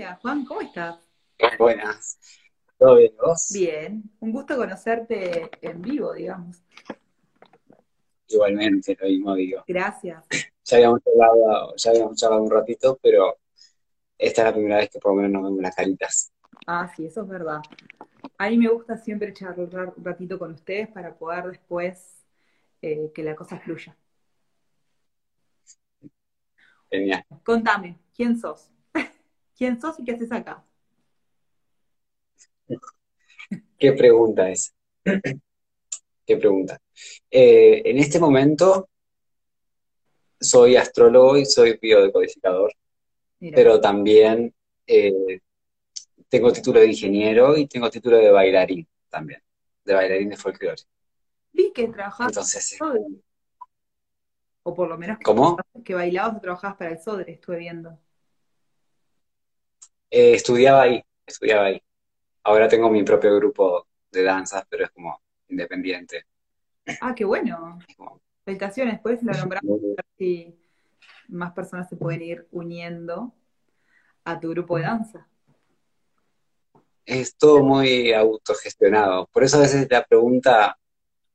Hola, Juan, ¿cómo estás? Buenas. ¿Todo bien vos? Bien, un gusto conocerte en vivo, digamos. Igualmente, lo mismo digo. Gracias. Ya habíamos hablado, ya habíamos charlado un ratito, pero esta es la primera vez que por lo menos nos vemos las caritas. Ah, sí, eso es verdad. A mí me gusta siempre charlar un ratito con ustedes para poder después eh, que la cosa fluya. Genial. Contame, ¿quién sos? ¿Quién sos y qué haces acá? ¿Qué pregunta es? ¿Qué pregunta? Eh, en este momento soy astrólogo y soy biodecodificador, Mira, pero también eh, tengo título de ingeniero y tengo título de bailarín también, de bailarín de folclore. vi que trabajabas Entonces, para el Sodre, o por lo menos que, ¿cómo? que bailabas o trabajabas para el Sodre, estuve viendo. Eh, estudiaba ahí, estudiaba ahí. Ahora tengo mi propio grupo de danzas, pero es como independiente. Ah, qué bueno. Como- Felicitaciones, después lo nombramos si más personas se pueden ir uniendo a tu grupo de danza. Es todo muy autogestionado. Por eso a veces la pregunta,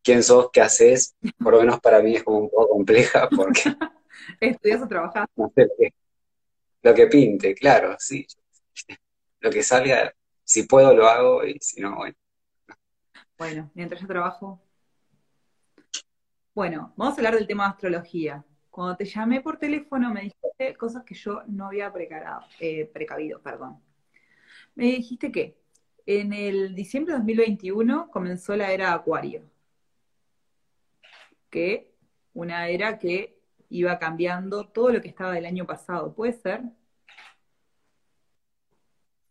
¿quién sos? ¿Qué haces? Por lo menos para mí es como un poco compleja porque ¿Estudias o trabajás? no sé lo que, lo que pinte, claro, sí. Lo que salga, si puedo lo hago y si no, bueno. Bueno, mientras yo trabajo. Bueno, vamos a hablar del tema de astrología. Cuando te llamé por teléfono me dijiste cosas que yo no había eh, precavido, perdón. Me dijiste que en el diciembre de 2021 comenzó la era Acuario, que una era que iba cambiando todo lo que estaba del año pasado, ¿puede ser?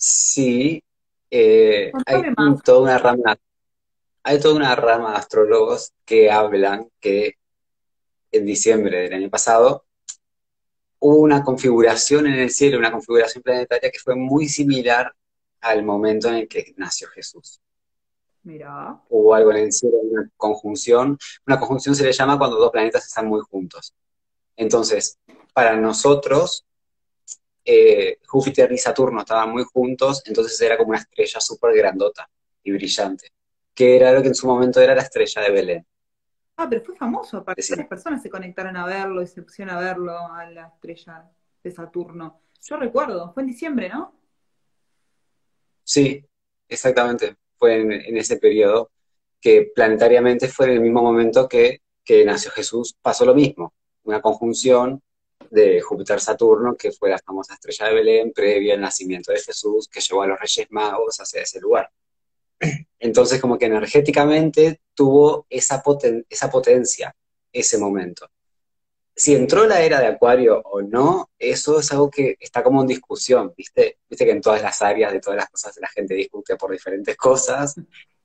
Sí, eh, hay más. toda una rama, hay toda una rama de astrólogos que hablan que en diciembre del año pasado hubo una configuración en el cielo, una configuración planetaria que fue muy similar al momento en el que nació Jesús. Mira, Hubo algo en el cielo, una conjunción. Una conjunción se le llama cuando dos planetas están muy juntos. Entonces, para nosotros, eh, Júpiter y Saturno estaban muy juntos, entonces era como una estrella súper grandota y brillante, que era lo que en su momento era la estrella de Belén. Ah, pero fue famoso, aparte Decime. varias personas se conectaron a verlo y se pusieron a verlo a la estrella de Saturno. Yo recuerdo, fue en diciembre, ¿no? Sí, exactamente. Fue en, en ese periodo que planetariamente fue en el mismo momento que, que nació Jesús, pasó lo mismo, una conjunción de Júpiter-Saturno, que fue la famosa estrella de Belén previa al nacimiento de Jesús, que llevó a los Reyes Magos hacia ese lugar. Entonces, como que energéticamente tuvo esa, poten- esa potencia, ese momento. Si entró la era de Acuario o no, eso es algo que está como en discusión, ¿viste? Viste que en todas las áreas de todas las cosas la gente discute por diferentes cosas,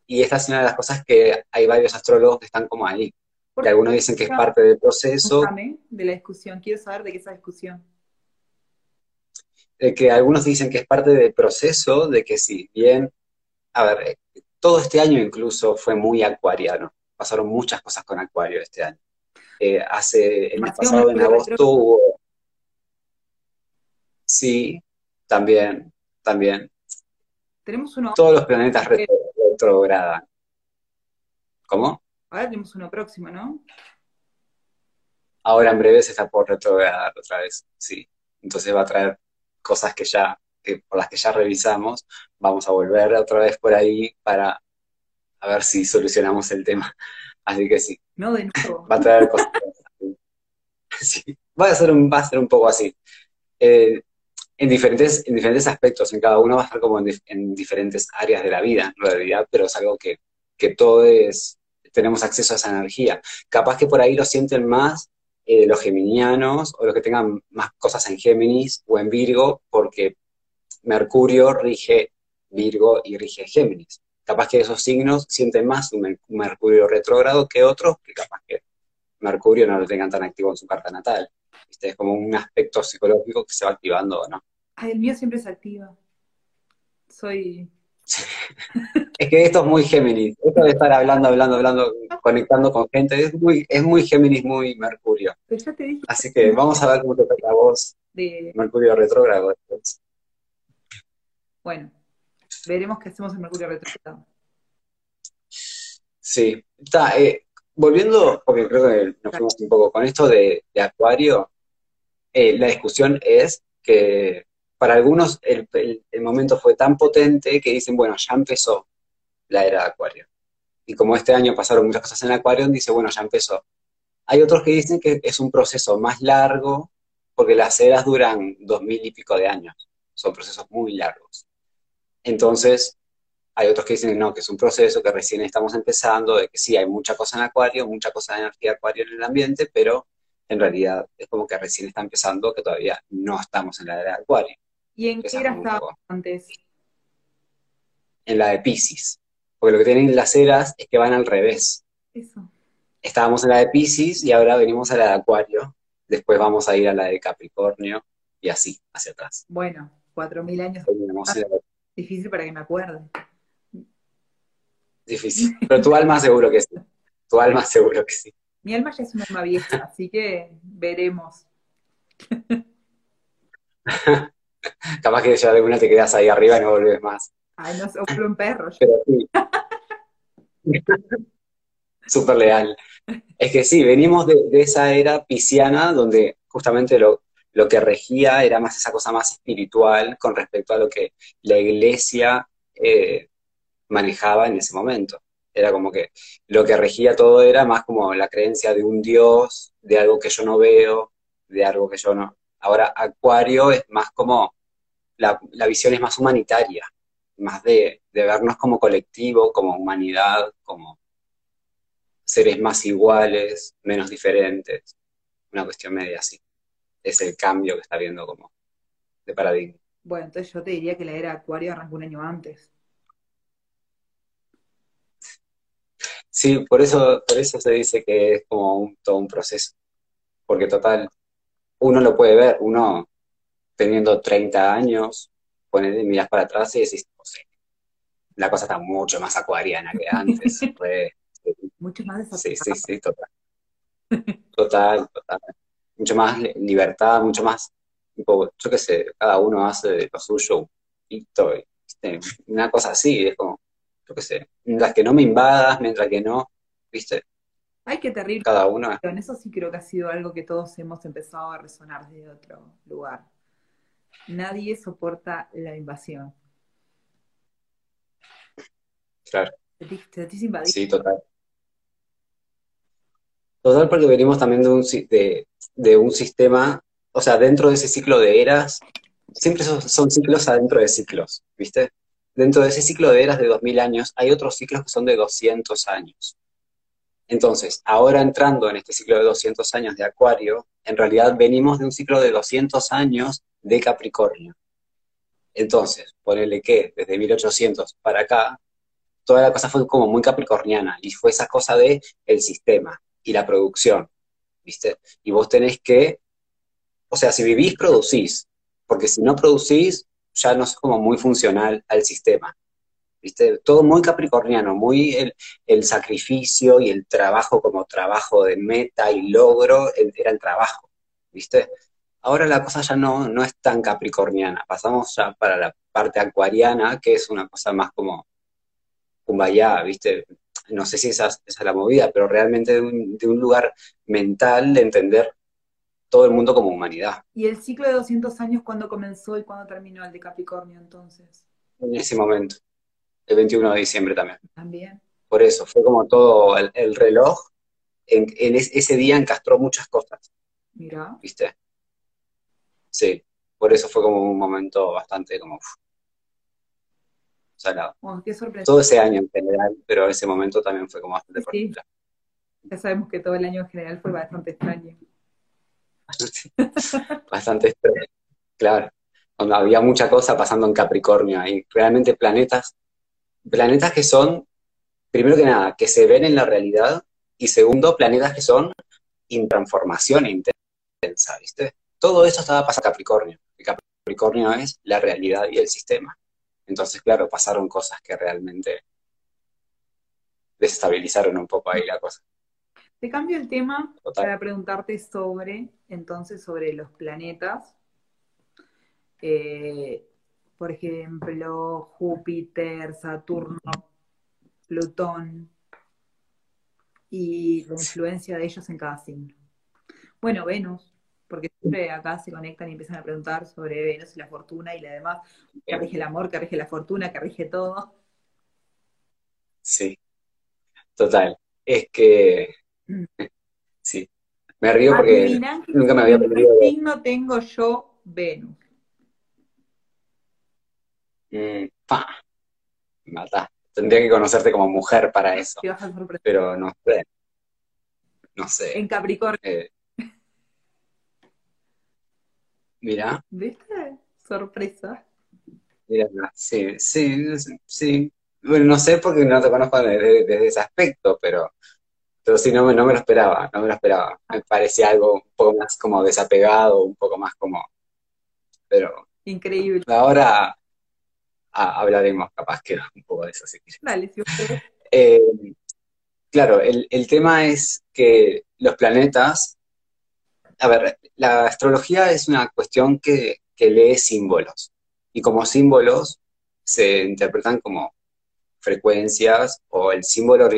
y esta es una de las cosas que hay varios astrólogos que están como ahí, ¿Por que algunos dicen que es parte del proceso, de la discusión, quiero saber de qué es esa discusión. de que algunos dicen que es parte del proceso, de que si bien, a ver, eh, todo este año incluso fue muy acuariano, pasaron muchas cosas con Acuario este año. Eh, hace, el mes Demasiado pasado, en agosto, hubo, sí, también, también, Tenemos uno, todos los planetas retro- retrogradan. ¿Cómo? Ahora tenemos uno próximo, ¿no? Ahora en breve se está por retrogradar otra vez, sí. Entonces va a traer cosas que ya, que por las que ya revisamos, vamos a volver otra vez por ahí para a ver si solucionamos el tema. Así que sí, No de nuevo. va a traer cosas. Sí, va a ser un, va a ser un poco así. Eh, en diferentes, en diferentes aspectos, en cada uno va a estar como en, dif- en diferentes áreas de la vida, en realidad, pero es algo que, que todos tenemos acceso a esa energía. Capaz que por ahí lo sienten más eh, los geminianos o los que tengan más cosas en Géminis o en Virgo, porque Mercurio rige Virgo y rige Géminis. Capaz que esos signos sienten más un mer- un Mercurio retrógrado que otros, que capaz que Mercurio no lo tengan tan activo en su carta natal. ¿Viste? Es como un aspecto psicológico que se va activando o no. Ay, el mío siempre se activa. Soy. Es que esto es muy Géminis. Esto de estar hablando, hablando, hablando, conectando con gente, es muy, es muy Géminis, muy Mercurio. Pero ya te dije Así que vamos a ver cómo te toca vos de. Mercurio retrógrado. después. Bueno, veremos qué hacemos en Mercurio retrogrado. Sí, está, eh, volviendo, porque creo que nos fuimos un poco con esto de, Acuario, eh, la discusión es que para algunos el, momento fue tan potente que dicen, bueno, ya empezó la era de Acuario. Y como este año pasaron muchas cosas en Acuario, dice, bueno, ya empezó. Hay otros que dicen que es un proceso más largo, porque las eras duran dos mil y pico de años. Son procesos muy largos. Entonces, hay otros que dicen no, que es un proceso que recién estamos empezando, de que sí, hay mucha cosa en acuario, mucha cosa de energía acuario en el ambiente, pero en realidad es como que recién está empezando, que todavía no estamos en la era de acuario. ¿Y en qué era estábamos antes? En la de Pisces. Porque lo que tienen las eras es que van al revés. Eso. Estábamos en la de Pisces y ahora venimos a la de Acuario. Después vamos a ir a la de Capricornio y así, hacia atrás. Bueno, cuatro mil años. Difícil para que me acuerde. Difícil. Pero tu alma seguro que sí. Tu alma seguro que sí. Mi alma ya es una alma vieja, así que veremos. Capaz que ya alguna te quedas ahí arriba y no volvés más. Ay, no soplo un perro. Pero sí. Súper leal. Es que sí, venimos de, esa era pisciana donde justamente lo, lo que regía era más esa cosa más espiritual con respecto a lo que la iglesia eh, manejaba en ese momento. Era como que lo que regía todo era más como la creencia de un Dios, de algo que yo no veo, de algo que yo no. Ahora, Acuario es más como, la, visión es más humanitaria, más de, de vernos como colectivo, como humanidad, como seres más iguales, menos diferentes. Una cuestión media así es el cambio que está viendo como de paradigma. Bueno, entonces yo te diría que la era Acuario arrancó un año antes. Sí, por eso, por eso se dice que es como todo un proceso. Porque total, uno lo puede ver, uno teniendo 30 años, poner, miras para atrás y decís, la cosa está mucho más acuariana que antes. mucho más Sí, sí, sí, total. Total, total mucho más libertad, mucho más, tipo, yo qué sé, cada uno hace lo suyo, y una cosa así, es como, yo qué sé, mientras que no me invadas, mientras que no, ¿viste? Ay, qué terrible. Cada uno. En eso sí creo que ha sido algo que todos hemos empezado a resonar desde otro lugar. Nadie soporta la invasión. Claro. ¿Te, invadido? Sí, total. Total, porque venimos también de un, de, de un sistema, o sea, dentro de ese ciclo de eras, siempre son, ciclos adentro de ciclos, ¿viste? Dentro de ese ciclo de eras de 2000 años, hay otros ciclos que son de 200 años. Entonces, ahora entrando en este ciclo de 200 años de Acuario, en realidad venimos de un ciclo de 200 años de Capricornio. Entonces, ponele que desde 1800 para acá, toda la cosa fue como muy capricorniana y fue esa cosa de el sistema y la producción. ¿viste? Y vos tenés que, o sea, si vivís, producís, porque si no producís, ya no es como muy funcional al sistema. ¿Viste? Todo muy capricorniano, muy el, sacrificio y el trabajo como trabajo de meta y logro era el trabajo, ¿viste? Ahora la cosa ya no, no es tan capricorniana, pasamos ya para la parte acuariana, que es una cosa más como kumbaya, ¿viste? no sé si esa, es la movida, pero realmente de un, lugar mental de entender todo el mundo como humanidad. ¿Y el ciclo de 200 años cuándo comenzó y cuándo terminó el de Capricornio entonces? En ese momento, el 21 de diciembre también. También. Por eso, fue como todo el, reloj, en, ese día encastró muchas cosas. Mira. ¿Viste? Sí, por eso fue como un momento bastante como salado. Oh, qué sorpresa. Todo ese año en general, pero ese momento también fue como bastante sí. Ya sabemos que todo el año en general fue bastante extraño. bastante extraño, claro. Cuando había mucha cosa pasando en Capricornio y realmente planetas, planetas que son, primero que nada, que se ven en la realidad, y segundo, planetas que son en transformación intensa, ¿viste? Todo eso estaba pasando en Capricornio. Capricornio es la realidad y el sistema. Entonces, claro, pasaron cosas que realmente desestabilizaron un poco ahí la cosa. Te cambio el tema para preguntarte sobre, entonces, sobre los planetas. Eh, por ejemplo, Júpiter, Saturno, Plutón y la influencia de ellos en cada signo. Bueno, Venus, porque siempre acá se conectan y empiezan a preguntar sobre Venus y la fortuna y la demás, que rige el amor, que rige la fortuna, que rige todo. Sí, total. Es que, mm. sí, me río porque nunca me había aprendido. ¿Qué signo tengo yo Venus? Mm, pa, mata. Tendría que conocerte como mujer para eso. Pero no sé. No sé. En Capricornio. Eh, mira. ¿Viste? Sorpresa. Mira, sí, sí, sí. Bueno, no sé porque no te conozco desde, ese aspecto, pero, pero sí, no, no me lo esperaba, no me lo esperaba. Me parecía algo un poco más como desapegado, un poco más como... Pero... Increíble. Ahora hablaremos capaz que un poco de eso si si eh, claro, el, tema es que los planetas, a ver, la astrología es una cuestión que, lee símbolos. Y como símbolos se interpretan como frecuencias o el símbolo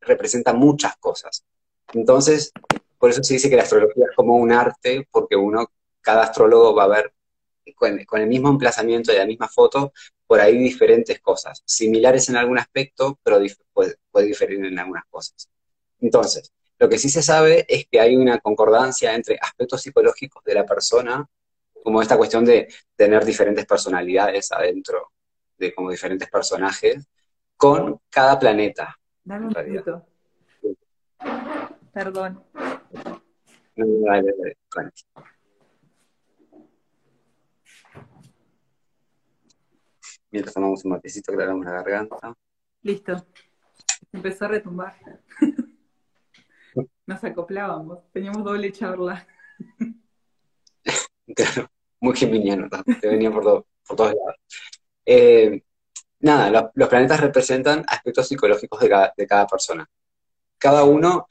representa muchas cosas. Entonces, por eso se dice que la astrología es como un arte, porque uno, cada astrólogo va a ver con, con, el mismo emplazamiento y la misma foto, por ahí diferentes cosas, similares en algún aspecto, pero puede, diferir en algunas cosas. Entonces, lo que sí se sabe es que hay una concordancia entre aspectos psicológicos de la persona, como esta cuestión de tener diferentes personalidades adentro, de como diferentes personajes, con cada planeta. Dame un minuto. Perdón. Mientras tomamos un matecito, aclaramos la garganta. Listo. Empezó a retumbar. Nos acoplábamos, teníamos doble charla. claro, muy geminiano, te venía por, por todos lados. Eh, nada, los, planetas representan aspectos psicológicos de cada, de cada, persona. Cada uno,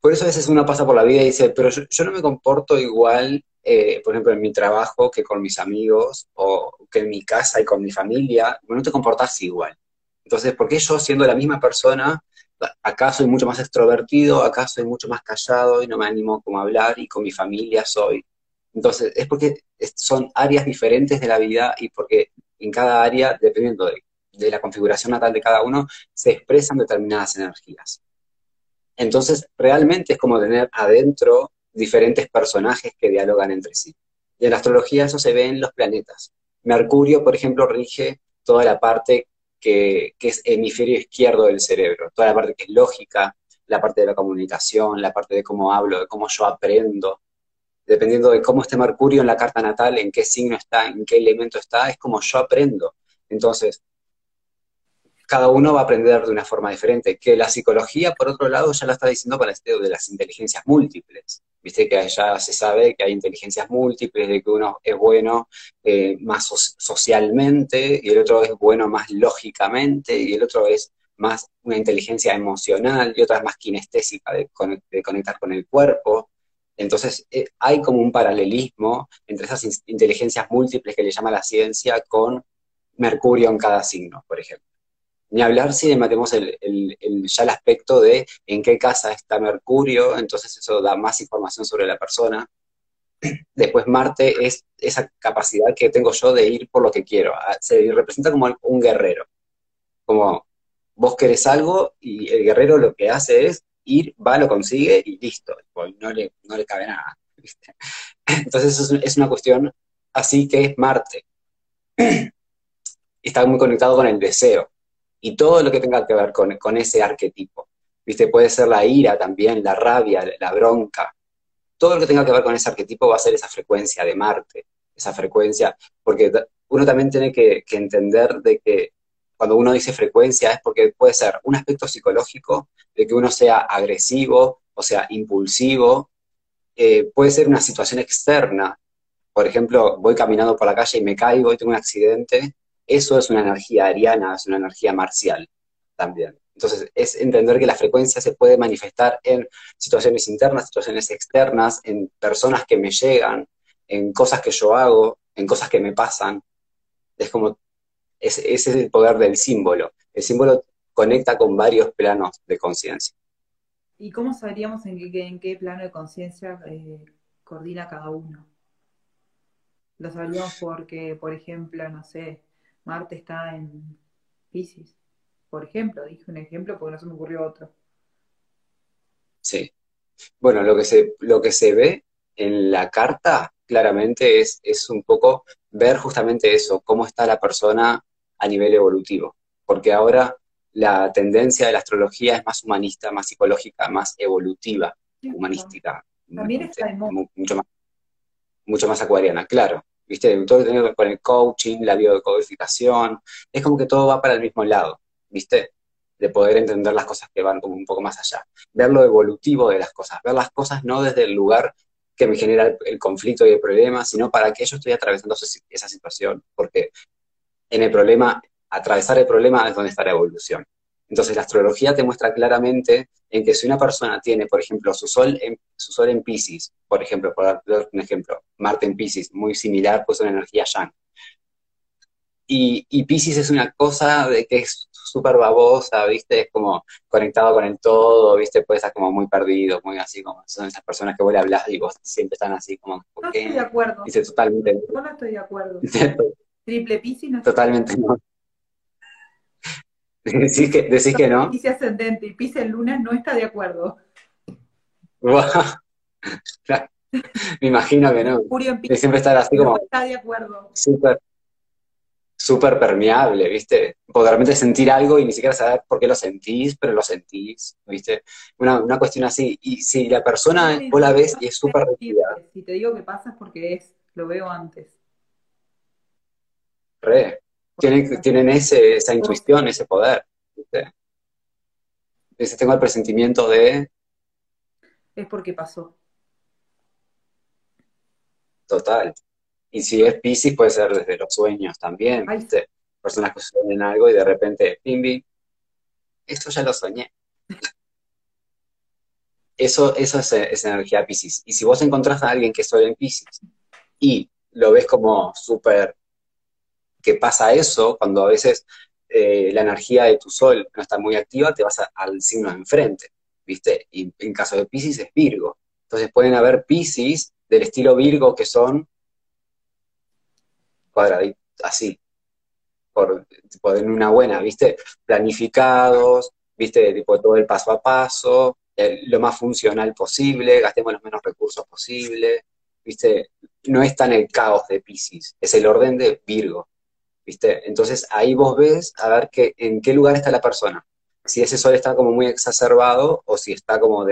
por eso a veces uno pasa por la vida y dice, pero yo no me comporto igual eh, por ejemplo, en mi trabajo que con mis amigos o que en mi casa y con mi familia, no te comportas igual. Entonces, ¿por qué yo siendo la misma persona, acá soy mucho más extrovertido, acá soy mucho más callado y no me animo como a hablar y con mi familia soy? Entonces, es porque son áreas diferentes de la vida y porque en cada área, dependiendo de, de la configuración natal de cada uno, se expresan determinadas energías. Entonces, realmente es como tener adentro diferentes personajes que dialogan entre sí. Y en la astrología eso se ve en los planetas. Mercurio, por ejemplo, rige toda la parte que, es hemisferio izquierdo del cerebro, toda la parte que es lógica, la parte de la comunicación, la parte de cómo hablo, de cómo yo aprendo. Dependiendo de cómo esté Mercurio en la carta natal, en qué signo está, en qué elemento está, es como yo aprendo. Entonces, cada uno va a aprender de una forma diferente. Que la psicología, por otro lado, ya lo está diciendo para este de las inteligencias múltiples. Viste que ya se sabe que hay inteligencias múltiples, de que uno es bueno eh, más socialmente y el otro es bueno más lógicamente y el otro es más una inteligencia emocional y otra es más kinestésica de, conectar con el cuerpo. Entonces eh, hay como un paralelismo entre esas inteligencias múltiples que le llama la ciencia con Mercurio en cada signo, por ejemplo. Ni hablar si matemos el, ya el aspecto de en qué casa está Mercurio, entonces eso da más información sobre la persona. Después Marte es esa capacidad que tengo yo de ir por lo que quiero. Se representa como un guerrero. Como vos querés algo y el guerrero lo que hace es ir, va, lo consigue y listo. No le, no le cabe nada. Entonces es, es una cuestión así que es Marte. Está muy conectado con el deseo y todo lo que tenga que ver con, con ese arquetipo. ¿Viste? Puede ser la ira también, la rabia, la bronca. Todo lo que tenga que ver con ese arquetipo va a ser esa frecuencia de Marte, esa frecuencia, porque uno también tiene que, entender de que cuando uno dice frecuencia es porque puede ser un aspecto psicológico, de que uno sea agresivo, o sea, impulsivo, eh, puede ser una situación externa. Por ejemplo, voy caminando por la calle y me caigo y tengo un accidente, eso es una energía ariana, es una energía marcial también. Entonces, es entender que la frecuencia se puede manifestar en situaciones internas, situaciones externas, en personas que me llegan, en cosas que yo hago, en cosas que me pasan. Es como, ese es el poder del símbolo. El símbolo conecta con varios planos de conciencia. ¿Y cómo sabríamos en qué, plano de conciencia eh, coordina cada uno? Lo sabríamos porque, por ejemplo, no sé, Marte está en Pisces. Por ejemplo, dije un ejemplo porque no se me ocurrió otro. Sí. Bueno, lo que se, lo que se ve en la carta claramente es, es un poco ver justamente eso, cómo está la persona a nivel evolutivo. Porque ahora la tendencia de la astrología es más humanista, más psicológica, más evolutiva, humanística. También está mucho más, mucho más acuariana, claro. ¿Viste? Todo tiene con el coaching, la biodecodificación. Es como que todo va para el mismo lado, ¿viste? De poder entender las cosas que van como un poco más allá. Ver lo evolutivo de las cosas. Ver las cosas no desde el lugar que me genera el, conflicto y el problema, sino para que yo estoy atravesando esa situación. Porque en el problema, atravesar el problema es donde está la evolución. Entonces la astrología te muestra claramente en que si una persona tiene, por ejemplo, su sol en, su sol en Pisces, por ejemplo, por dar un ejemplo, Marte en Pisces, muy similar, pues una energía yang. Y, y Pisces es una cosa de que es súper babosa, ¿viste? Es como conectado con el todo, ¿viste? Puede estar como muy perdido, muy así, como son esas personas que vos le hablas y vos siempre están así como, ¿por no estoy de acuerdo. Dice totalmente. Yo no estoy de acuerdo. Triple Pisces no estoy Totalmente no. Decís que, decís que no. Pisces ascendente y Pisces lunes no está de acuerdo. Me imagino que no. siempre estar así como. está de acuerdo. Súper súper permeable, ¿viste? Poder sentir algo y ni siquiera saber por qué lo sentís, pero lo sentís, ¿viste? Una, una cuestión así. Y si la persona, vos la ves y es súper Si te digo que pasa es porque es, lo veo antes. Re. Tienen, tienen ese, esa intuición, ese poder. Dice, tengo el presentimiento de... Es porque pasó. Total. Y si es Pisces, puede ser desde los sueños también, ¿viste? Personas que sueñan algo y de repente, pimbi, esto ya lo soñé. Eso, eso es, energía Pisces. Y si vos encontrás a alguien que sueña en Pisces y lo ves como súper que pasa eso, cuando a veces eh, la energía de tu sol no está muy activa, te vas al signo de enfrente, ¿viste? Y en caso de Pisces es Virgo. Entonces pueden haber Pisces del estilo Virgo que son cuadraditos, así, por, tipo, en una buena, ¿viste? Planificados, ¿viste? Tipo, todo el paso a paso, lo más funcional posible, gastemos los menos recursos posible, ¿viste? No es tan el caos de Pisces, es el orden de Virgo, ¿viste? Entonces ahí vos ves a ver que, en qué lugar está la persona, si ese sol está como muy exacerbado o si está como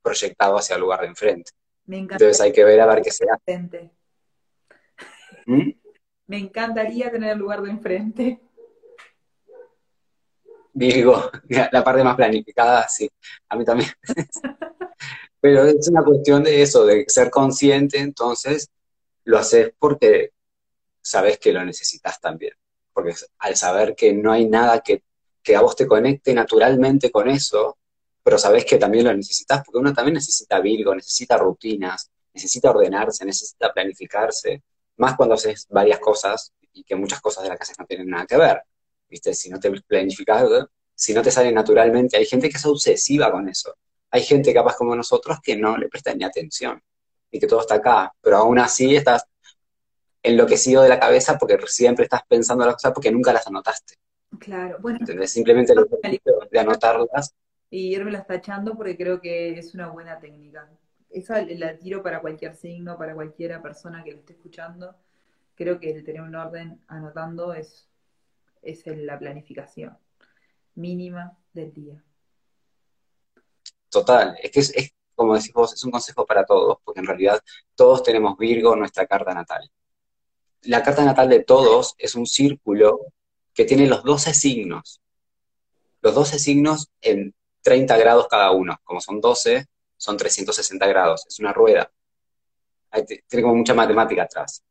proyectado hacia el lugar de enfrente. Entonces hay que ver a ver qué se hace. Me encantaría tener el lugar de enfrente. Virgo, la parte más planificada, sí, a mí también. Pero es una cuestión de eso, de ser consciente, entonces lo haces porque sabes que lo necesitas también. Porque al saber que no hay nada que, que a vos te conecte naturalmente con eso, pero sabes que también lo necesitas, porque uno también necesita Virgo, necesita rutinas, necesita ordenarse, necesita planificarse, más cuando haces varias cosas y que muchas cosas de la casa no tienen nada que ver. ¿Viste? Si no te planificas, si no te sale naturalmente, hay gente que es obsesiva con eso. Hay gente capaz como nosotros que no le presta ni atención y que todo está acá, pero aún así estás enloquecido de la cabeza porque siempre estás pensando las cosas porque nunca las anotaste. Claro, bueno. Entonces, simplemente lo de anotarlas. Y irme tachando porque creo que es una buena técnica esa la tiro para cualquier signo, para cualquiera persona que lo esté escuchando. Creo que el tener un orden anotando es, es la planificación mínima del día. Total, es que es, como decís vos, es un consejo para todos, porque en realidad todos tenemos Virgo en nuestra carta natal. La carta natal de todos es un círculo que tiene los 12 signos. Los 12 signos en 30 grados cada uno. Como son 12, son 360 grados, es una rueda. Tiene como mucha matemática atrás.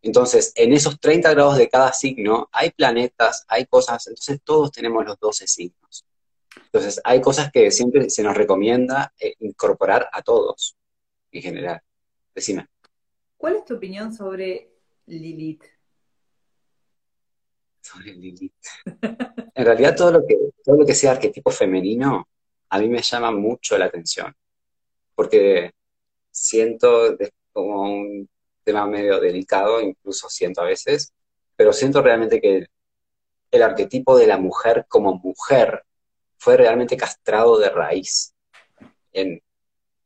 Entonces, en esos 30 grados de cada signo hay planetas, hay cosas, entonces todos tenemos los 12 signos. Entonces, hay cosas que siempre se nos recomienda eh, incorporar a todos, en general. Decime. ¿Cuál es tu opinión sobre Lilith? sobre Lilith. en realidad todo lo, que, todo lo que sea arquetipo femenino a mí me llama mucho la atención, porque siento como un tema medio delicado, incluso siento a veces, pero siento realmente que el arquetipo de la mujer como mujer fue realmente castrado de raíz en,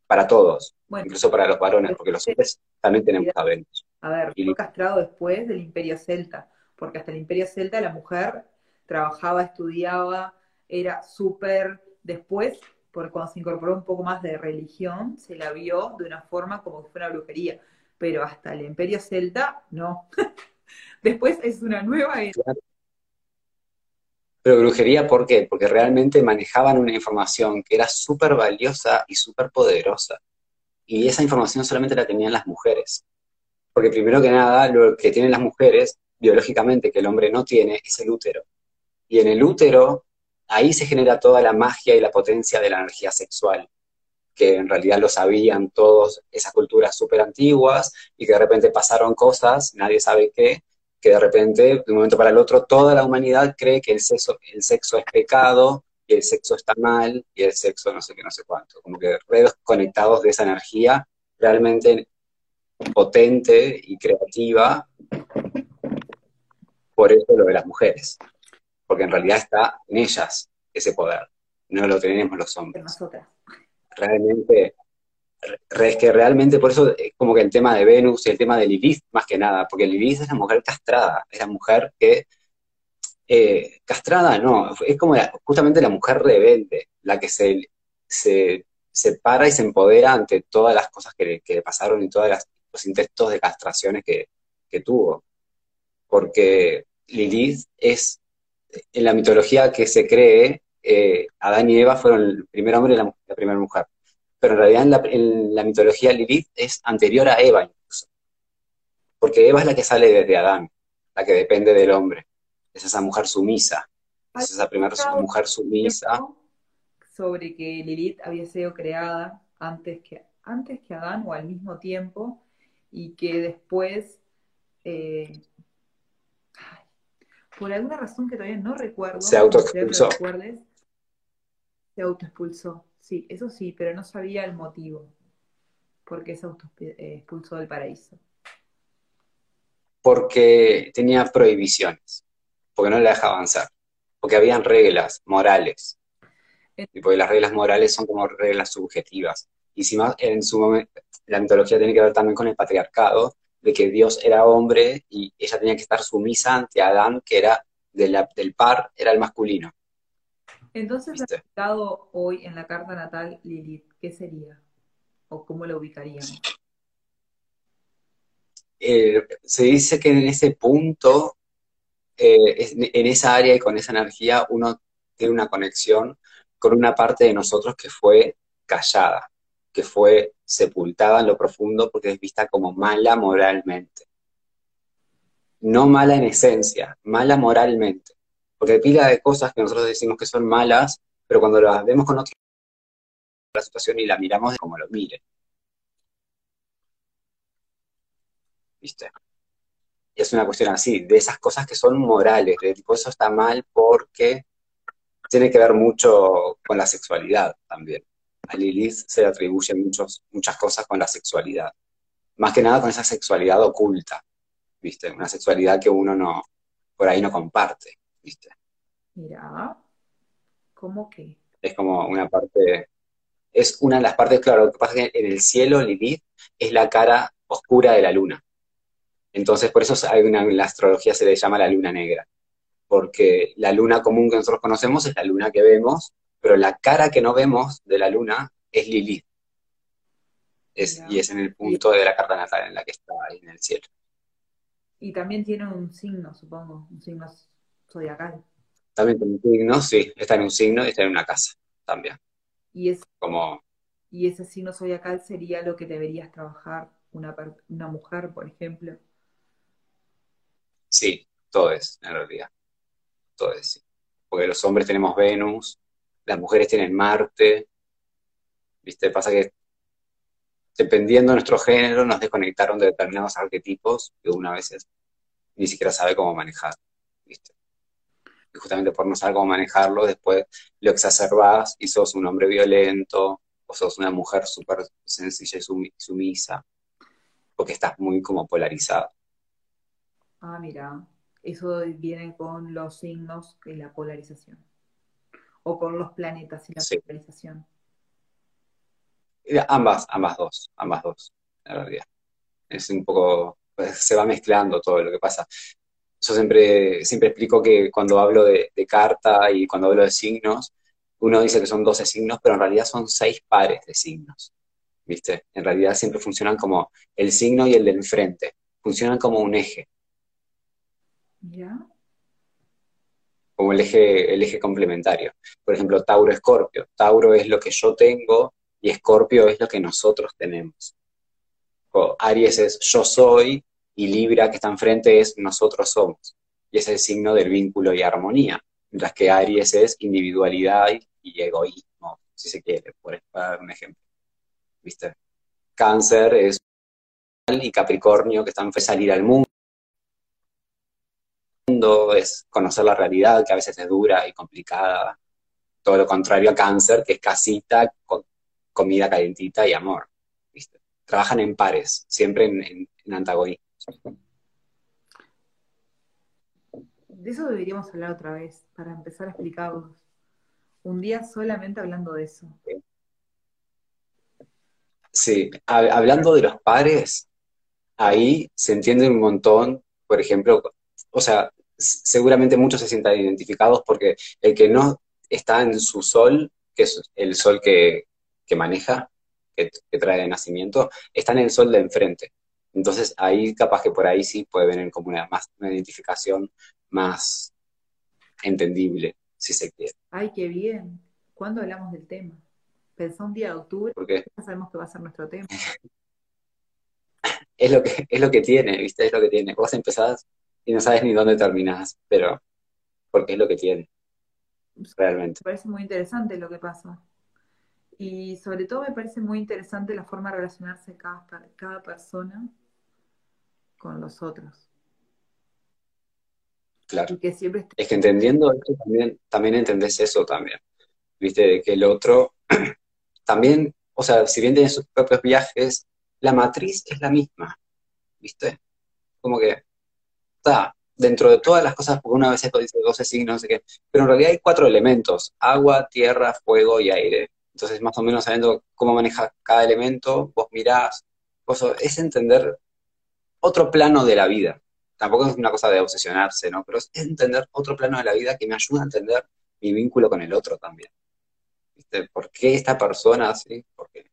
para todos, incluso para los varones, porque los hombres también tenemos cabellos. A ver, fue castrado después del imperio celta, porque hasta el imperio celta la mujer trabajaba, estudiaba, era súper, después, por cuando se incorporó un poco más de religión, se la vio de una forma como si fuera brujería, pero hasta el imperio celta, no. después es una nueva era. Pero brujería, ¿por qué? Porque realmente manejaban una información que era súper valiosa y súper poderosa. Y esa información solamente la tenían las mujeres. Porque primero que nada, lo que tienen las mujeres, biológicamente, que el hombre no tiene, es el útero. Y en el útero, ahí se genera toda la magia y la potencia de la energía sexual, que en realidad lo sabían todos esas culturas súper antiguas y que de repente pasaron cosas, nadie sabe qué, que de repente, de un momento para el otro, toda la humanidad cree que el sexo, el sexo es pecado y el sexo está mal y el sexo no sé qué, no sé cuánto. Como que redes conectados de esa energía realmente potente y creativa. Por eso lo de las mujeres. Porque en realidad está en ellas ese poder. No lo tenemos los hombres. Realmente es que realmente por eso es como que el tema de Venus y el tema de Lilith más que nada, porque Lilith es la mujer castrada, es la mujer que, eh, castrada no, es como justamente la mujer rebelde, la que se, se, para y se empodera ante todas las cosas que, le pasaron y todos los intentos de castraciones que, tuvo. Porque Lilith es, en la mitología que se cree, eh, Adán y Eva fueron el primer hombre y la primera mujer pero en realidad en la, mitología Lilith es anterior a Eva incluso. Porque Eva es la que sale desde Adán, la que depende del hombre. Es esa mujer sumisa. Es esa primera mujer sumisa. Sobre que Lilith había sido creada antes que, antes que Adán o al mismo tiempo y que después, eh, por alguna razón que todavía no recuerdo, se autoexpulsó. Se autoexpulsó. Sí, eso sí, pero no sabía el motivo. ¿Por qué se expulsó del paraíso? Porque tenía prohibiciones, porque no le dejaba avanzar, porque habían reglas morales. Y porque las reglas morales son como reglas subjetivas. Y si más, en su momento, la mitología tiene que ver también con el patriarcado, de que Dios era hombre y ella tenía que estar sumisa ante Adán, que era del par, era el masculino. Entonces, representado hoy en la carta natal Lilith, ¿qué sería? ¿O cómo lo ubicaríamos? Eh, se dice que en ese punto, eh, en esa área y con esa energía, uno tiene una conexión con una parte de nosotros que fue callada, que fue sepultada en lo profundo porque es vista como mala moralmente. No mala en esencia, mala moralmente. Porque pila de cosas que nosotros decimos que son malas, pero cuando las vemos con otra la situación y la miramos de como lo mire. ¿Viste? Y es una cuestión así, de esas cosas que son morales, de tipo eso está mal porque tiene que ver mucho con la sexualidad también. A Lilith se le atribuyen muchos, muchas cosas con la sexualidad. Más que nada con esa sexualidad oculta, ¿viste? Una sexualidad que uno no, por ahí no comparte. Mira, ¿cómo que? Es como una parte, es una de las partes, claro, lo que pasa es que en el cielo Lilith es la cara oscura de la luna. Entonces, por eso hay una, en la astrología se le llama la luna negra, porque la luna común que nosotros conocemos es la luna que vemos, pero la cara que no vemos de la luna es Lilith. Es, y es en el punto de la carta natal en la que está ahí en el cielo. Y también tiene un signo, supongo, un signo zodiacal. También tiene un signo, sí, está en un signo y está en una casa también. Y, es, Como... y ese signo zodiacal sería lo que deberías trabajar una, una mujer, por ejemplo. Sí, todo es, en realidad. Todo es, sí. Porque los hombres tenemos Venus, las mujeres tienen Marte. ¿Viste? Pasa que dependiendo de nuestro género, nos desconectaron de determinados arquetipos que una vez ni siquiera sabe cómo manejar. ¿viste? y justamente por no saber cómo manejarlo, después lo exacerbás y sos un hombre violento, o sos una mujer súper sencilla y sumisa, porque estás muy como polarizado. Ah, mira, eso viene con los signos y la polarización, o con los planetas y la polarización. Ambas, ambas dos, ambas dos, en realidad. Es un poco, pues, se va mezclando todo lo que pasa. Yo siempre, siempre explico que cuando hablo de, carta y cuando hablo de signos, uno dice que son 12 signos, pero en realidad son seis pares de signos. ¿Viste? En realidad siempre funcionan como el signo y el de enfrente. Funcionan como un eje. ¿Ya? Como el eje, el eje complementario. Por ejemplo, Tauro-Escorpio. Tauro es lo que yo tengo y Escorpio es lo que nosotros tenemos. Aries es yo soy y Libra que está enfrente es nosotros somos. Y es el signo del vínculo y armonía. Mientras que Aries es individualidad y, egoísmo, si se quiere, por dar un ejemplo. ¿Viste? Cáncer es y Capricornio que están en salir al mundo es conocer la realidad, que a veces es dura y complicada. Todo lo contrario a cáncer, que es casita, con comida calentita y amor. ¿viste? Trabajan en pares, siempre en, en antagonismo. De eso deberíamos hablar otra vez, para empezar a explicarlos. Un día solamente hablando de eso. Sí, hablando de los pares, ahí se entiende un montón, por ejemplo, o sea, seguramente muchos se sientan identificados porque el que no está en su sol, que es el sol que, maneja, que, que, trae de nacimiento, está en el sol de enfrente. Entonces ahí capaz que por ahí sí puede venir como una, más, una identificación más entendible, si se quiere. Ay, qué bien. ¿Cuándo hablamos del tema? Pensó un día de octubre, porque ya sabemos que va a ser nuestro tema. es lo que, es lo que tiene, ¿viste? Es lo que tiene. Vos empezás y no sabes ni dónde terminás, pero porque es lo que tiene. Realmente. Me parece muy interesante lo que pasa. Y sobre todo me parece muy interesante la forma de relacionarse cada, cada persona con los otros. Claro. que siempre Es que entendiendo esto también, también entendés eso también. Viste, de que el otro también, o sea, si bien tiene sus propios viajes, la matriz es la misma. ¿Viste? Como que dentro de todas las cosas, porque una vez dice 12 signos, qué, pero en realidad hay cuatro elementos, agua, tierra, fuego y aire. Entonces, más o menos sabiendo cómo maneja cada elemento, vos mirás, es entender otro plano de la vida. Tampoco es una cosa de obsesionarse, ¿no? Pero es entender otro plano de la vida que me ayuda a entender mi vínculo con el otro también. ¿Viste? ¿Por qué esta persona así? ¿Por qué?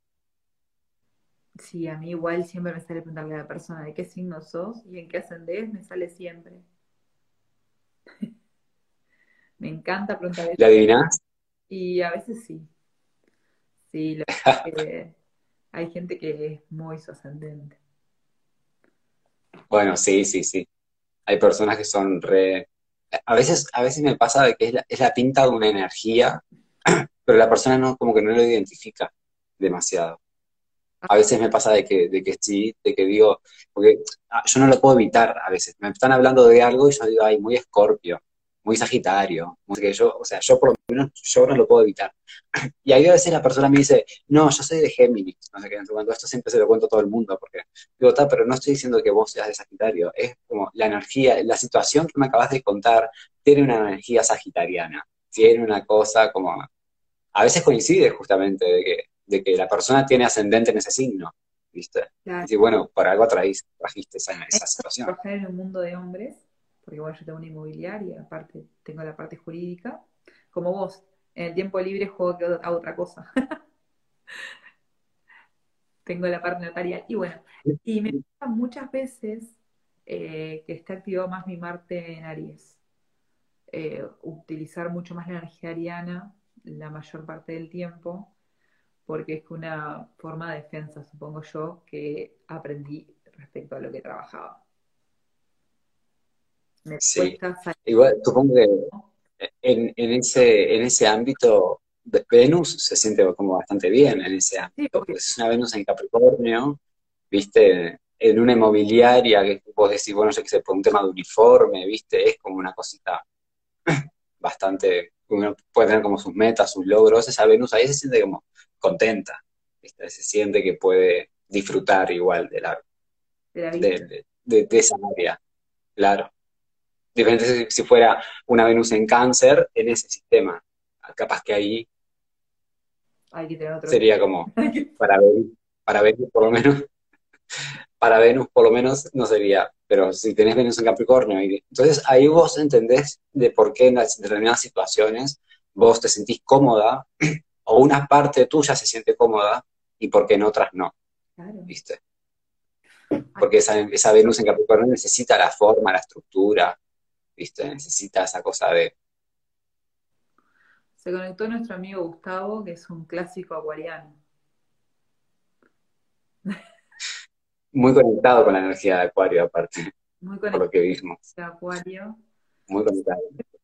Sí, a mí igual siempre me sale preguntarle a la persona de qué signo sos y en qué ascendés, me sale siempre. me encanta preguntar ¿La adivinás? Y a veces sí. Sí, hay gente que es muy su ascendente. Bueno, sí, sí, sí. Hay personas que son re... A veces, a veces me pasa de que es la, es la pinta de una energía, pero la persona no, como que no lo identifica demasiado. A veces me pasa de que, de que sí, de que digo, porque ah, yo no lo puedo evitar a veces. Me están hablando de algo y yo digo, ay, muy escorpio muy sagitario, yo, o sea, yo por lo menos, yo no lo puedo evitar. Y ahí a veces la persona me dice, no, yo soy de Géminis, cuando esto siempre se lo cuento a todo el mundo, porque digo, está, pero no estoy diciendo que vos seas de Sagitario, es como la energía, la situación que me acabas de contar tiene una energía sagitariana, tiene una cosa como, a veces coincide justamente de que, de que la persona tiene ascendente en ese signo, ¿viste? Y bueno, por algo traís, trajiste esa, esa situación. Trabajar en un mundo de hombres porque bueno, yo tengo una inmobiliaria, aparte tengo la parte jurídica, como vos, en el tiempo libre juego a otra cosa. tengo la parte notarial. Y bueno, y me pasa muchas veces eh, que está activado más mi Marte en Aries. Eh, utilizar mucho más la energía ariana la mayor parte del tiempo, porque es una forma de defensa, supongo yo, que aprendí respecto a lo que trabajaba. Sí. Igual, supongo que en, ese, en ese ámbito, Venus se siente como bastante bien en ese ámbito, porque es una Venus en Capricornio, viste, en una inmobiliaria que vos decís, bueno, yo que sé, por un tema de uniforme, viste, es como una cosita bastante, uno puede tener como sus metas, sus logros, esa Venus ahí se siente como contenta, se siente que puede disfrutar igual de la, de, de, esa área, claro. Diferente si, fuera una Venus en cáncer en ese sistema, capaz que ahí sería como para ver, para Venus por lo menos, para Venus por lo menos no sería, pero si tenés Venus en Capricornio, entonces ahí vos entendés de por qué en las determinadas situaciones vos te sentís cómoda o una parte tuya se siente cómoda y por qué en otras no. ¿Viste? Porque esa, esa Venus en Capricornio necesita la forma, la estructura, ¿viste? Necesita esa cosa de... Se conectó nuestro amigo Gustavo, que es un clásico acuariano. Muy conectado con la energía de Acuario, aparte. Muy conectado. Por lo que vimos. Acuario. Muy conectado.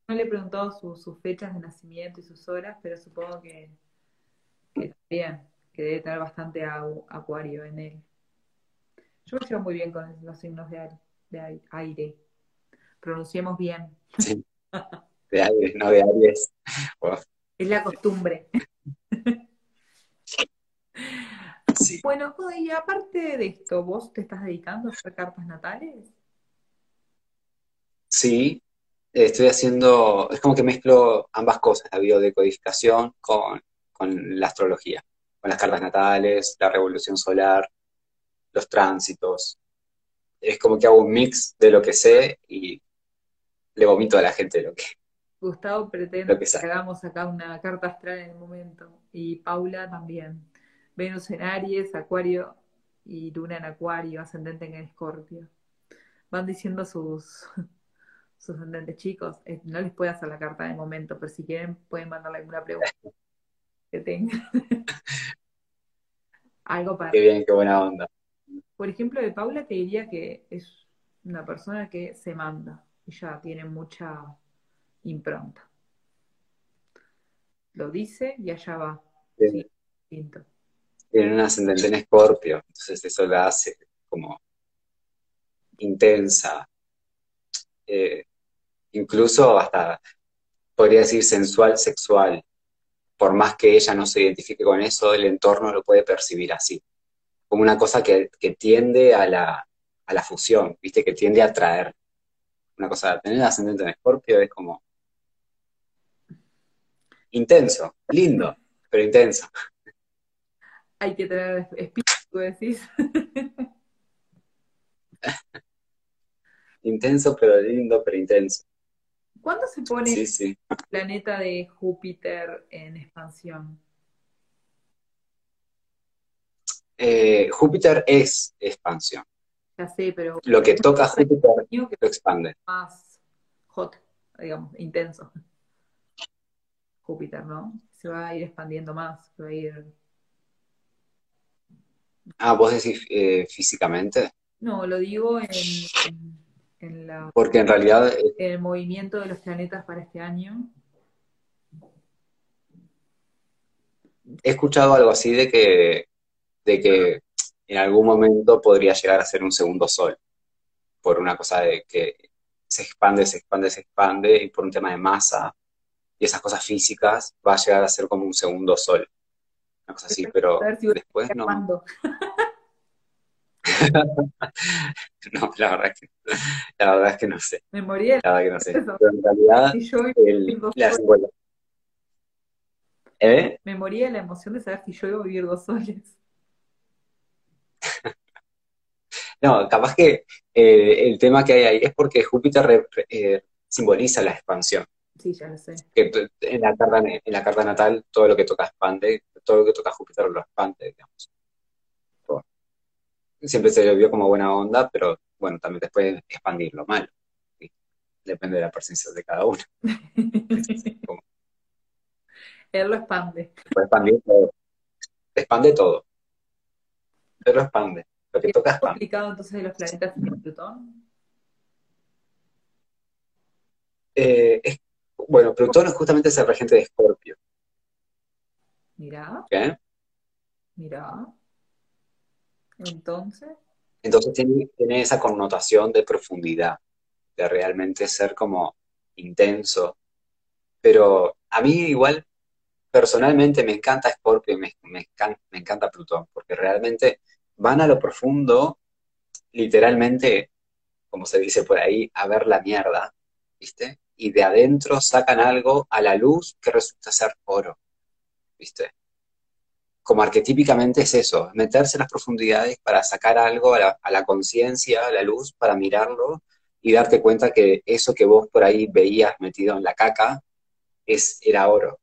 No le he preguntado sus fechas de nacimiento y sus horas, pero supongo que, que también, que debe tener bastante acuario en él. Yo me llevo muy bien con los signos de, de aire. Pronunciemos bien. Sí. De aire, no de Aries. Es la costumbre. Sí. Bueno, y aparte de esto, ¿vos te estás dedicando a hacer cartas natales? Sí, estoy haciendo, es como que mezclo ambas cosas, la biodecodificación con, con la astrología, con las cartas natales, la revolución solar, los tránsitos. Es como que hago un mix de lo que sé y le vomito a la gente lo que. Gustavo pretende que, hagamos acá una carta astral en el momento. Y Paula también. Venus en Aries, Acuario y Luna en Acuario, ascendente en Escorpio. Van diciendo sus, sus ascendentes chicos. Eh, no les puedo hacer la carta el momento, pero si quieren pueden mandarle alguna pregunta que tengan. Algo para. Qué bien, qué buena onda. Por ejemplo, de Paula te diría que es una persona que se manda y ya tiene mucha impronta. Lo dice y allá va. Sí, Tiene un ascendente en escorpio, entonces eso la hace como intensa, eh, incluso hasta, podría decir, sensual, sexual. Por más que ella no se identifique con eso, el entorno lo puede percibir así como una cosa que, tiende a la, a la, fusión, ¿viste? Que tiende a atraer. Una cosa, tener ascendente en Escorpio es como intenso, lindo, pero intenso. Hay que tener espíritu, decís. intenso, pero lindo, pero intenso. ¿Cuándo se pone el planeta de Júpiter en expansión? Eh, Júpiter es expansión. Ya sé, pero... Lo que toca Júpiter lo expande. Más hot, digamos, intenso. Júpiter, ¿no? Se va a ir expandiendo más, se va a ir... Ah, vos decís eh, físicamente. No, lo digo en, en, la... Porque en realidad... Eh, en el movimiento de los planetas para este año. He escuchado algo así de que de que en algún momento podría llegar a ser un segundo sol, por una cosa de que se expande, se expande, se expande, y por un tema de masa y esas cosas físicas, va a llegar a ser como un segundo sol. Una cosa así, pero después no. no, la verdad, es que, la verdad es que no sé. Me morí. La verdad que no sé. Pero en realidad, el, la ¿Eh? Me moría la emoción de saber si yo iba a vivir dos soles. no, capaz que eh, el tema que hay ahí es porque Júpiter eh, simboliza la expansión. Sí, ya lo sé. en, la carta, en la carta natal todo lo que toca expande, todo lo que toca Júpiter lo expande, digamos. siempre se le vio como buena onda, pero bueno, también después expandirlo mal. Depende de la percepción de cada uno. Él lo expande. Puede expandir todo. Expande todo lo expande. Lo que toca expande. explicado entonces de los planetas en Plutón? Eh, es, bueno, Plutón justamente es el regente de Escorpio. Mira. ¿Qué? Mira. Entonces. Entonces tiene, tiene esa connotación de profundidad, de realmente ser como intenso, Pero a mí igual, personalmente me encanta Scorpio y me, me, me encanta Plutón, porque realmente van a lo profundo, literalmente, como se dice por ahí, a ver la mierda, ¿viste? Y de adentro sacan algo a la luz que resulta ser oro, ¿viste? Como arquetípicamente es eso, meterse en las profundidades para sacar algo a la, a la conciencia, a la luz, para mirarlo y darte cuenta que eso que vos por ahí veías metido en la caca es, era oro.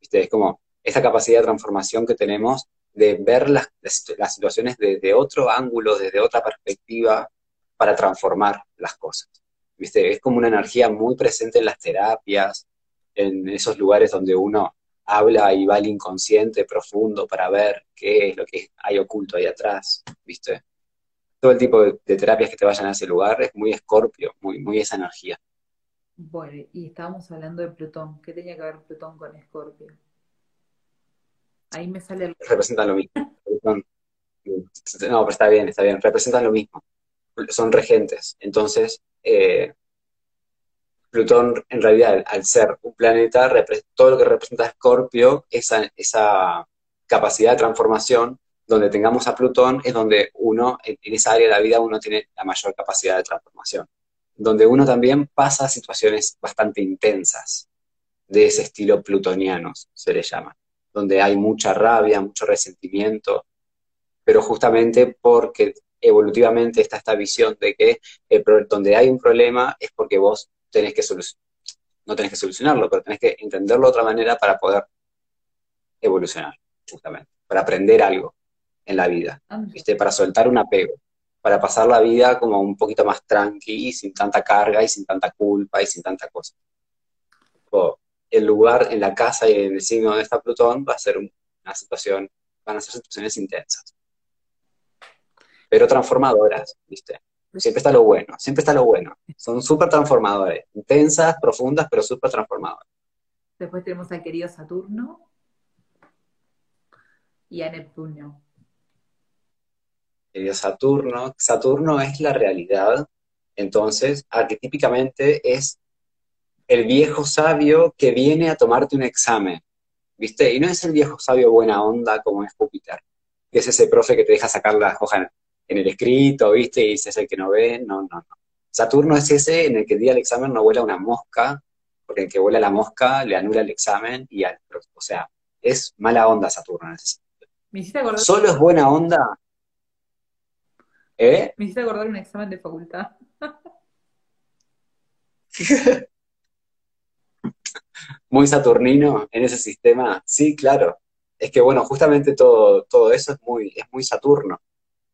¿Viste? Es como esa capacidad de transformación que tenemos de ver las, las situaciones desde otro ángulo, desde otra perspectiva, para transformar las cosas. ¿Viste? Es como una energía muy presente en las terapias, en esos lugares donde uno habla y va al inconsciente profundo para ver qué es lo que hay oculto ahí atrás, ¿viste? Todo el tipo de, terapias que te vayan a ese lugar es muy escorpio, muy, muy esa energía. Bueno, y estábamos hablando de Plutón. ¿Qué tenía que ver Plutón con Escorpio? Ahí me sale el... Representan lo mismo. No, pero está bien, está bien. Representan lo mismo. Son regentes. Entonces, eh, Plutón, en realidad, al ser un planeta, todo lo que representa Escorpio, esa, capacidad de transformación, donde tengamos a Plutón, es donde uno, en, esa área de la vida, uno tiene la mayor capacidad de transformación. Donde uno también pasa situaciones bastante intensas, de ese estilo plutoniano, se le llama donde hay mucha rabia, mucho resentimiento, pero justamente porque evolutivamente está esta visión de que donde hay un problema es porque vos tenés que solucionar, no tenés que solucionarlo, pero tenés que entenderlo de otra manera para poder evolucionar, justamente, para aprender algo en la vida, ¿viste? para soltar un apego, para pasar la vida como un poquito más tranqui, sin tanta carga y sin tanta culpa y sin tanta cosa el lugar en la casa y en el signo donde está Plutón va a ser una situación, van a ser situaciones intensas. Pero transformadoras, ¿viste? Siempre está lo bueno, siempre está lo bueno. Son súper transformadores, intensas, profundas, pero súper transformadoras. Después tenemos al querido Saturno y a Neptuno. Querido Saturno, Saturno es la realidad, entonces arquetípicamente es el viejo sabio que viene a tomarte un examen, ¿viste? Y no es el viejo sabio buena onda como es Júpiter, que es ese profe que te deja sacar las hojas en el escrito, ¿viste? Y es el que no ve, no, no, no. Saturno es ese en el que el día del examen no vuela una mosca, porque el que vuela la mosca le anula el examen y, o sea, es mala onda Saturno en ese sentido. Solo es buena onda. ¿Eh? Me hiciste acordar un examen de facultad. muy saturnino en ese sistema. Sí, claro. Es que bueno, justamente todo, todo eso es muy, es muy Saturno,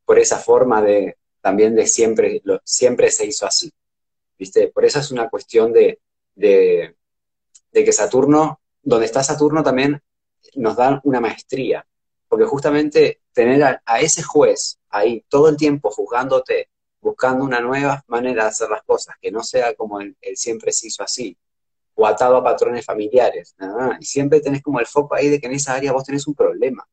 por esa forma de también de siempre, siempre se hizo así. ¿Viste? Por eso es una cuestión de, de, que Saturno, donde está Saturno también nos dan una maestría, porque justamente tener a, ese juez ahí todo el tiempo juzgándote, buscando una nueva manera de hacer las cosas, que no sea como el siempre se hizo así, o atado a patrones familiares. Y siempre tenés como el foco ahí de que en esa área vos tenés un problema.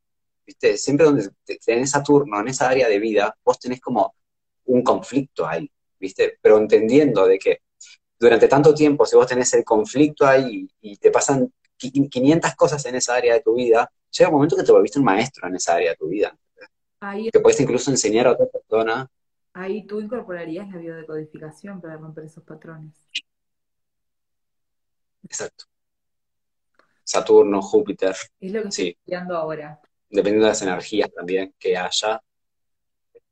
¿Viste? Siempre donde tenés Saturno, en esa área de vida, vos tenés como un conflicto ahí, ¿viste? Pero entendiendo de que durante tanto tiempo, si vos tenés el conflicto ahí y te pasan 500 cosas en esa área de tu vida, llega un momento que te volviste un maestro en esa área de tu vida. Ahí, que puedes incluso enseñar a otra persona. Ahí tú incorporarías la biodecodificación para romper esos patrones. Exacto. Saturno, Júpiter. Es lo que estoy estudiando ahora. Dependiendo de las energías también que haya,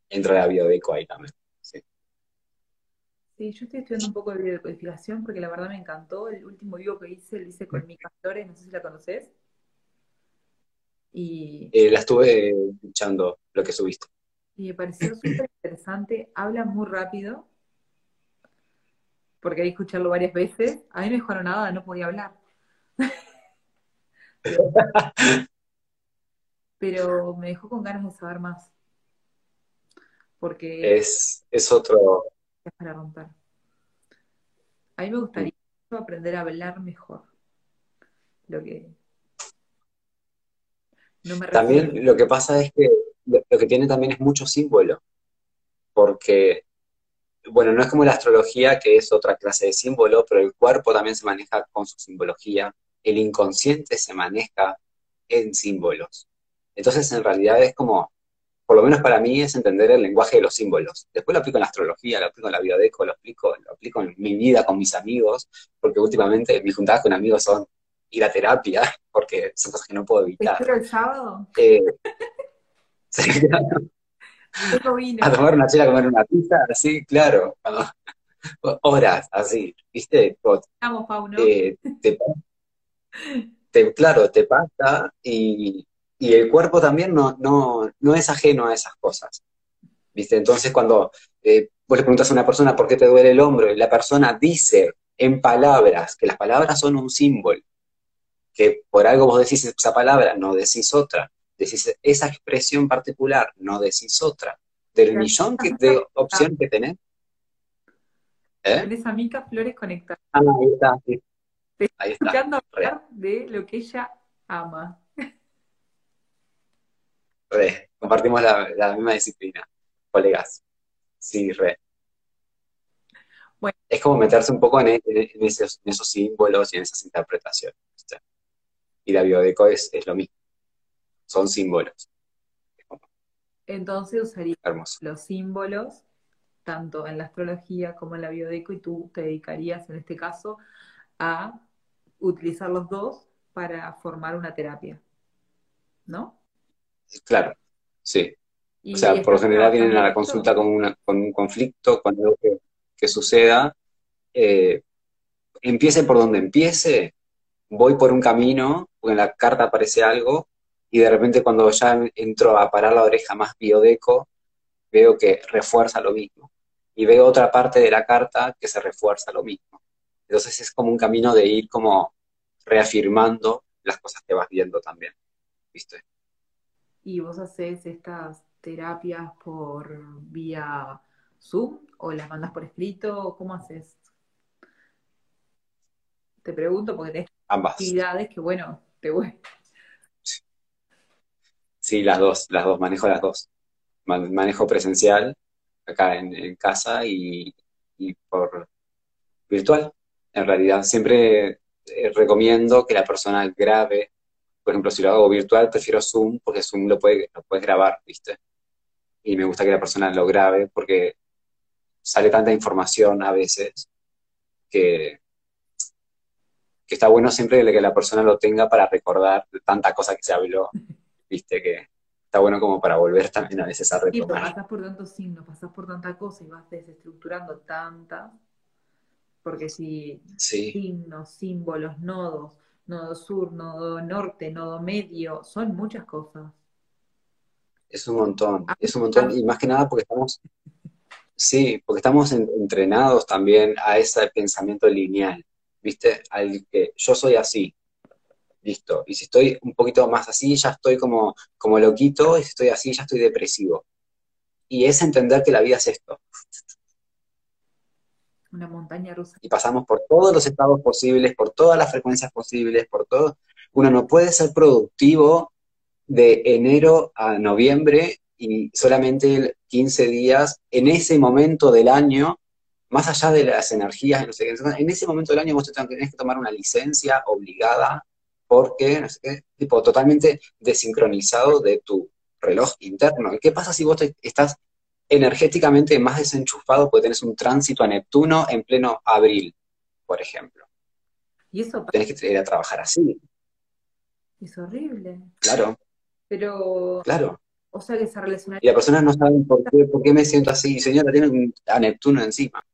entra la biodeco ahí también. Sí. sí, yo estoy estudiando un poco de biodecodificación porque la verdad me encantó. El último vivo que hice, lo hice con mi Flores, no sé si la conoces. Y... Eh, la estuve escuchando, lo que subiste. Y me pareció súper interesante. Habla muy rápido porque hay que escucharlo varias veces. A mí me dijeron nada, no podía hablar. pero, me dejó con ganas de saber más. Porque... Es, es otro... Es para romper. A mí me gustaría aprender a hablar mejor. Lo que... No me también lo que pasa es que lo que tiene también es mucho símbolo. Porque bueno, no es como la astrología, que es otra clase de símbolo, pero el cuerpo también se maneja con su simbología, el inconsciente se maneja en símbolos. Entonces, en realidad es como, por lo menos para mí, es entender el lenguaje de los símbolos. Después lo aplico en la astrología, lo aplico en la biodeco, lo aplico, lo aplico en mi vida con mis amigos, porque últimamente mis juntadas con amigos son ir a terapia, porque son cosas que no puedo evitar. ¿Espero el sábado? Eh, a tomar una chela, a comer una pizza, así, claro. Horas, así, ¿viste? Vamos, Paulo. Eh, te, claro, te pasa y, el cuerpo también no, no, no es ajeno a esas cosas. ¿Viste? Entonces, cuando eh, vos le preguntas a una persona por qué te duele el hombro y la persona dice en palabras, que las palabras son un símbolo, que por algo vos decís esa palabra, no decís otra, decís esa expresión particular, no decís otra. Del millón de opciones que tenés. ¿Eh? Tenés a Mica Flores conectada. Ah, ahí está, sí. ahí está. escuchando hablar de lo que ella ama. Re, compartimos la, misma disciplina, colegas. Sí, re. Bueno. Es como meterse un poco en, esos, símbolos y en esas interpretaciones. Y la biodeco es, es lo mismo son símbolos. Entonces usaría los símbolos, tanto en la astrología como en la biodeco, y tú te dedicarías en este caso a utilizar los dos para formar una terapia, ¿no? Claro, sí. O sea, por lo general vienen a la consulta con, un conflicto, con algo que, suceda. Eh, empiece por donde empiece, voy por un camino, porque en la carta aparece algo, y de repente cuando ya entro a parar la oreja más biodeco, veo que refuerza lo mismo. Y veo otra parte de la carta que se refuerza lo mismo. Entonces es como un camino de ir como reafirmando las cosas que vas viendo también. ¿Viste? ¿Y vos haces estas terapias por vía Zoom o las mandas por escrito? ¿Cómo haces? Te pregunto porque tenés Ambas. actividades que, bueno, te voy, Sí, las dos, las dos, manejo las dos. Manejo presencial acá en, casa y, por virtual. En realidad, siempre eh, recomiendo que la persona grabe. Por ejemplo, si lo hago virtual, prefiero Zoom porque Zoom lo, puede, lo puedes grabar, ¿viste? Y me gusta que la persona lo grabe porque sale tanta información a veces que, que está bueno siempre que la persona lo tenga para recordar tanta cosa que se habló viste que está bueno como para volver también a veces a retomar. Sí, pasas por tantos signos, pasas por tanta cosa y vas desestructurando tantas, porque si signos, símbolos, nodos, nodo sur, nodo norte, nodo medio, son muchas cosas. Es un montón, ah, es un montón, y más que nada porque estamos, sí, porque estamos entrenados también a ese pensamiento lineal, ¿viste? Al que yo soy así, listo. Y si estoy un poquito más así, ya estoy como, como loquito, y si estoy así, ya estoy depresivo. Y es entender que la vida es esto. Una montaña rusa. Y pasamos por todos los estados posibles, por todas las frecuencias posibles, por todo. Uno no puede ser productivo de enero a noviembre y solamente 15 días en ese momento del año, más allá de las energías, no sé, en ese momento del año vos tenés que tomar una licencia obligada porque, no sé qué, tipo, totalmente desincronizado de tu reloj interno. ¿Y qué pasa si vos estás energéticamente más desenchufado porque tenés un tránsito a Neptuno en pleno abril, por ejemplo? Y eso Tenés que ir a trabajar así. Es horrible. Claro. Pero. Claro. O sea que se relaciona. Y las personas no saben por qué, por qué me siento así. Señora, tiene a Neptuno encima.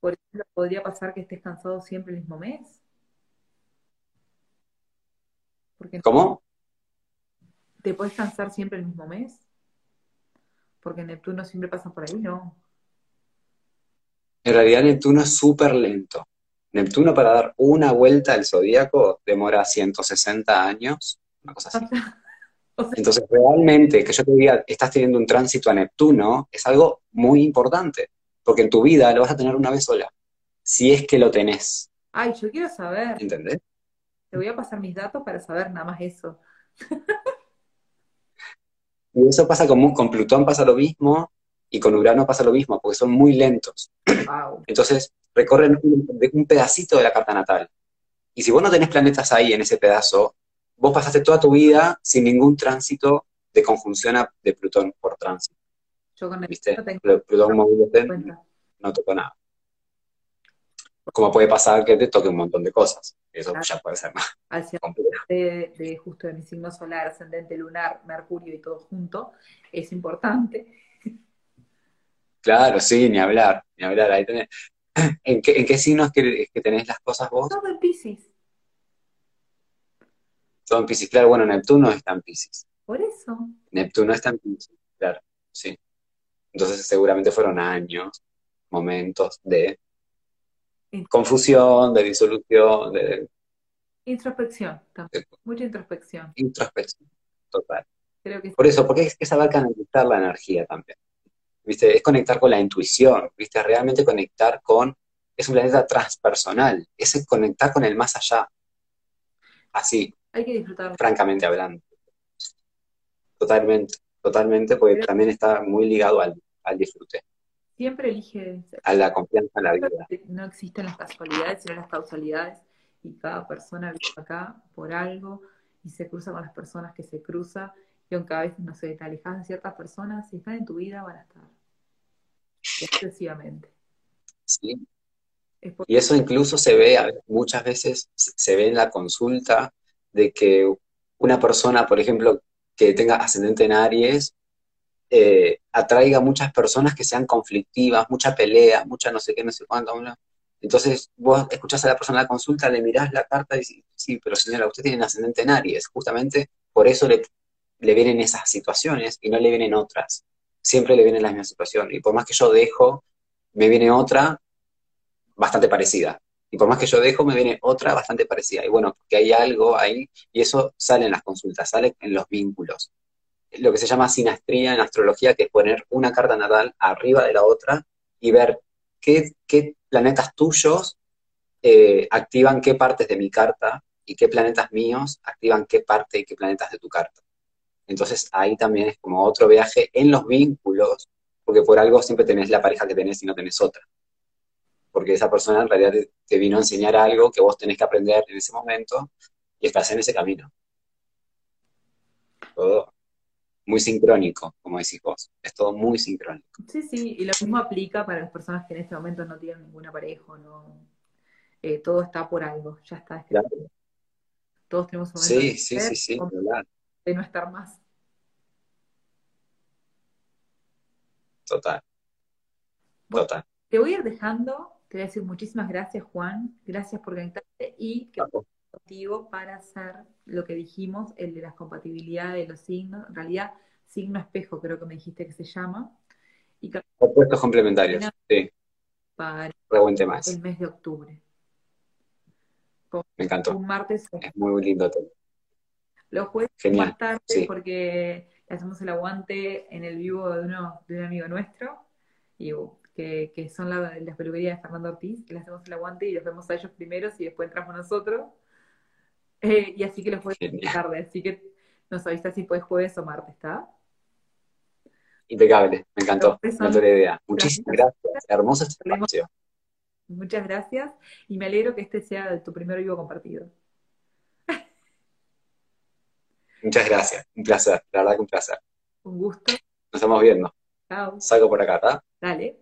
Por ejemplo, podría pasar que estés cansado siempre el mismo mes. ¿Cómo? ¿Te puedes cansar siempre el mismo mes? Porque Neptuno siempre pasa por ahí, ¿no? En realidad Neptuno es súper lento. Neptuno para dar una vuelta al zodíaco demora 160 años, una cosa así. Entonces, realmente que yo te diga, estás teniendo un tránsito a Neptuno, es algo muy importante, porque en tu vida lo vas a tener una vez sola, si es que lo tenés. Ay, yo quiero saber. ¿Entendés? Te voy a pasar mis datos para saber nada más eso. y eso pasa con, con Plutón, pasa lo mismo. Y con Urano pasa lo mismo, porque son muy lentos. Wow. Entonces, recorren un, un pedacito de la carta natal. Y si vos no tenés planetas ahí en ese pedazo, vos pasaste toda tu vida sin ningún tránsito de conjunción a- de Plutón por tránsito. Yo con el ¿Viste? tengo Pl- Plutón moviéndose, cuenta. no tocó nada. Como puede pasar que te toque un montón de cosas. Eso Claro. ya puede ser más Hacia complejo. de, de justo de mi signo solar, ascendente lunar, Mercurio y todo junto, es importante. Claro, sí, ni hablar, ni hablar. Ahí tenés. ¿En qué, en qué que, que tenés las cosas vos? Todo en Pisces. Todo en Piscis. Claro, bueno, Neptuno está en Piscis. Por eso. Neptuno está en Piscis, claro, sí. Entonces seguramente fueron años, momentos de confusión, de disolución, de, Introspección también. de Mucha introspección. introspección total. Creo que Por eso, porque es que saber canalizar la energía también. ¿Viste? Es conectar con la intuición, ¿viste? Realmente conectar con... Es un planeta transpersonal, es conectar con el más allá. Así, hay que disfrutar. francamente hablando. Totalmente, totalmente, porque también está muy ligado al, al disfrute, Siempre elige. a la confianza en la vida. No existen las casualidades, sino las causalidades. Y cada persona vive acá por algo y se cruza con las personas que se cruza. Y aunque a veces, no sé, te alejas de ciertas personas, si están en tu vida van a estar. Excesivamente. ¿sí? Es Y eso incluso se ve, a- muchas veces se ve en la consulta de que una persona, por ejemplo, que tenga ascendente en Aries, eh, atraiga muchas personas que sean conflictivas, mucha pelea, mucha no sé qué, no sé cuánto. Entonces vos escuchás a la persona en la consulta, le mirás la carta y decís, sí, pero señora, usted tiene ascendente en Aries. Justamente por eso le, le vienen esas situaciones y no le vienen otras. Siempre le viene la misma situación. Y por más que yo dejo, me viene otra bastante parecida. Y por más que yo dejo, me viene otra bastante parecida. Y bueno, porque hay algo ahí, y eso sale en las consultas, sale en los vínculos. Lo que se llama sinastría en astrología, que es poner una carta natal arriba de la otra y ver qué, planetas tuyos eh, activan qué partes de mi carta y qué planetas míos activan qué parte y qué planetas de tu carta. Entonces ahí también es como otro viaje en los vínculos, porque por algo siempre tenés la pareja que tenés y no tenés otra porque esa persona en realidad te, te vino a enseñar algo que vos tenés que aprender en ese momento y estás en ese camino. Todo muy sincrónico, como decís vos. Es todo muy sincrónico. Sí, sí, y lo mismo aplica para las personas que en este momento no tienen ninguna pareja, o no, eh, todo está por algo, ya está escrito. Claro. Todos tenemos un momento Sí, de sí, ser, sí, de no estar más. total, Bueno, total. te voy a ir dejando, te voy a decir muchísimas gracias, Juan, gracias por conectarte y que contigo para hacer lo que dijimos, el de las compatibilidades de los signos, en realidad signo espejo creo que me dijiste que se llama, y Opuestos complementarios, sí, para el mes de octubre. Me encantó. Un martes Es muy lindo tema. Los jueves Genial, más tarde, sí. porque le hacemos el aguante en el vivo de, uno, de un amigo nuestro, y, uh, que, que son la- las peluquerías de Fernando Ortiz, que le hacemos el aguante y los vemos a ellos primeros y después entramos nosotros. Eh, y así que los jueves Genial. tarde, así que nos avisas si puedes jueves o martes, ¿está? Impecable, me encantó, me encantó la idea. Muchísimas gracias. Hermoso este espacio. Muchas gracias y me alegro que este sea tu primer vivo compartido. Muchas gracias, un placer, la verdad que un placer. Un gusto. Nos estamos viendo. Chao. Salgo por acá, ¿está? Dale.